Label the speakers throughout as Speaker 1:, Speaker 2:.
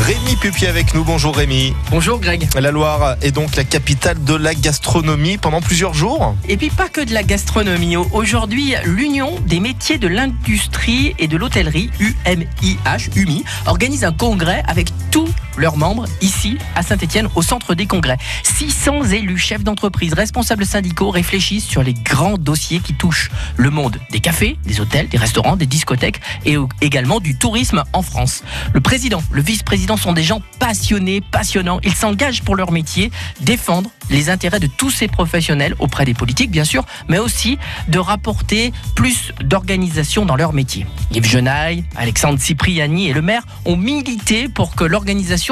Speaker 1: Rémi Pupier avec nous. Bonjour Rémi.
Speaker 2: Bonjour Greg.
Speaker 1: La Loire est donc la capitale de la gastronomie pendant plusieurs jours.
Speaker 2: Et puis pas que de la gastronomie. Aujourd'hui, l'Union des métiers de l'industrie et de l'hôtellerie, UMIH, UMI, organise un congrès avec tous leurs membres ici à Saint-Etienne au centre des congrès. 600 élus, chefs d'entreprise, responsables syndicaux réfléchissent sur les grands dossiers qui touchent le monde des cafés, des hôtels, des restaurants, des discothèques et également du tourisme en France. Le président, le vice-président sont des gens passionnés, passionnants. Ils s'engagent pour leur métier, défendre les intérêts de tous ces professionnels auprès des politiques, bien sûr, mais aussi de rapporter plus d'organisation dans leur métier. Yves Genaille, Alexandre Cipriani et le maire ont milité pour que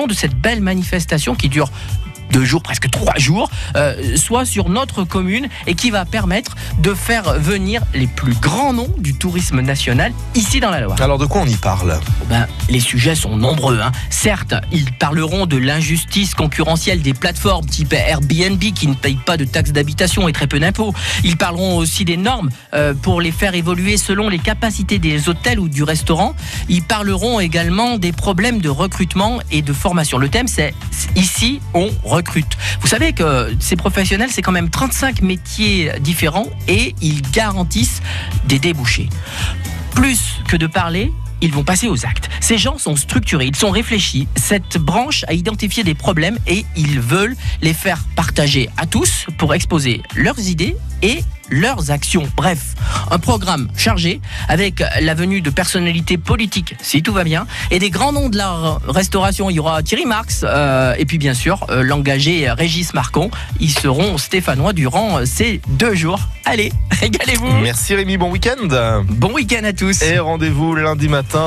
Speaker 2: de cette belle manifestation qui dure deux jours, presque trois jours, euh, soit sur notre commune et qui va permettre de faire venir les plus grands noms du tourisme national ici dans la Loire.
Speaker 1: Alors de quoi on y parle?
Speaker 2: Ben, Les sujets sont nombreux. Hein. Certes, ils parleront de l'injustice concurrentielle des plateformes type Airbnb qui ne payent pas de taxes d'habitation et très peu d'impôts. Ils parleront aussi des normes euh, pour les faire évoluer selon les capacités des hôtels ou du restaurant. Ils parleront également des problèmes de recrutement et de formation. Le thème, c'est ici, on Vous savez que ces professionnels, c'est quand même 35 métiers différents et ils garantissent des débouchés. Plus que de parler, ils vont passer aux actes. Ces gens sont structurés, ils sont réfléchis. Cette branche a identifié des problèmes et ils veulent les faire partager à tous pour exposer leurs idées et leurs actions. Bref, un programme chargé avec la venue de personnalités politiques, si tout va bien, et des grands noms de la restauration. Il y aura Thierry Marx euh, et puis bien sûr euh, l'engagé Régis Marcon. Ils seront stéphanois durant ces deux jours. Allez, régalez-vous.
Speaker 1: Merci Rémi, bon week-end.
Speaker 2: Bon week-end à tous.
Speaker 1: Et rendez-vous lundi matin.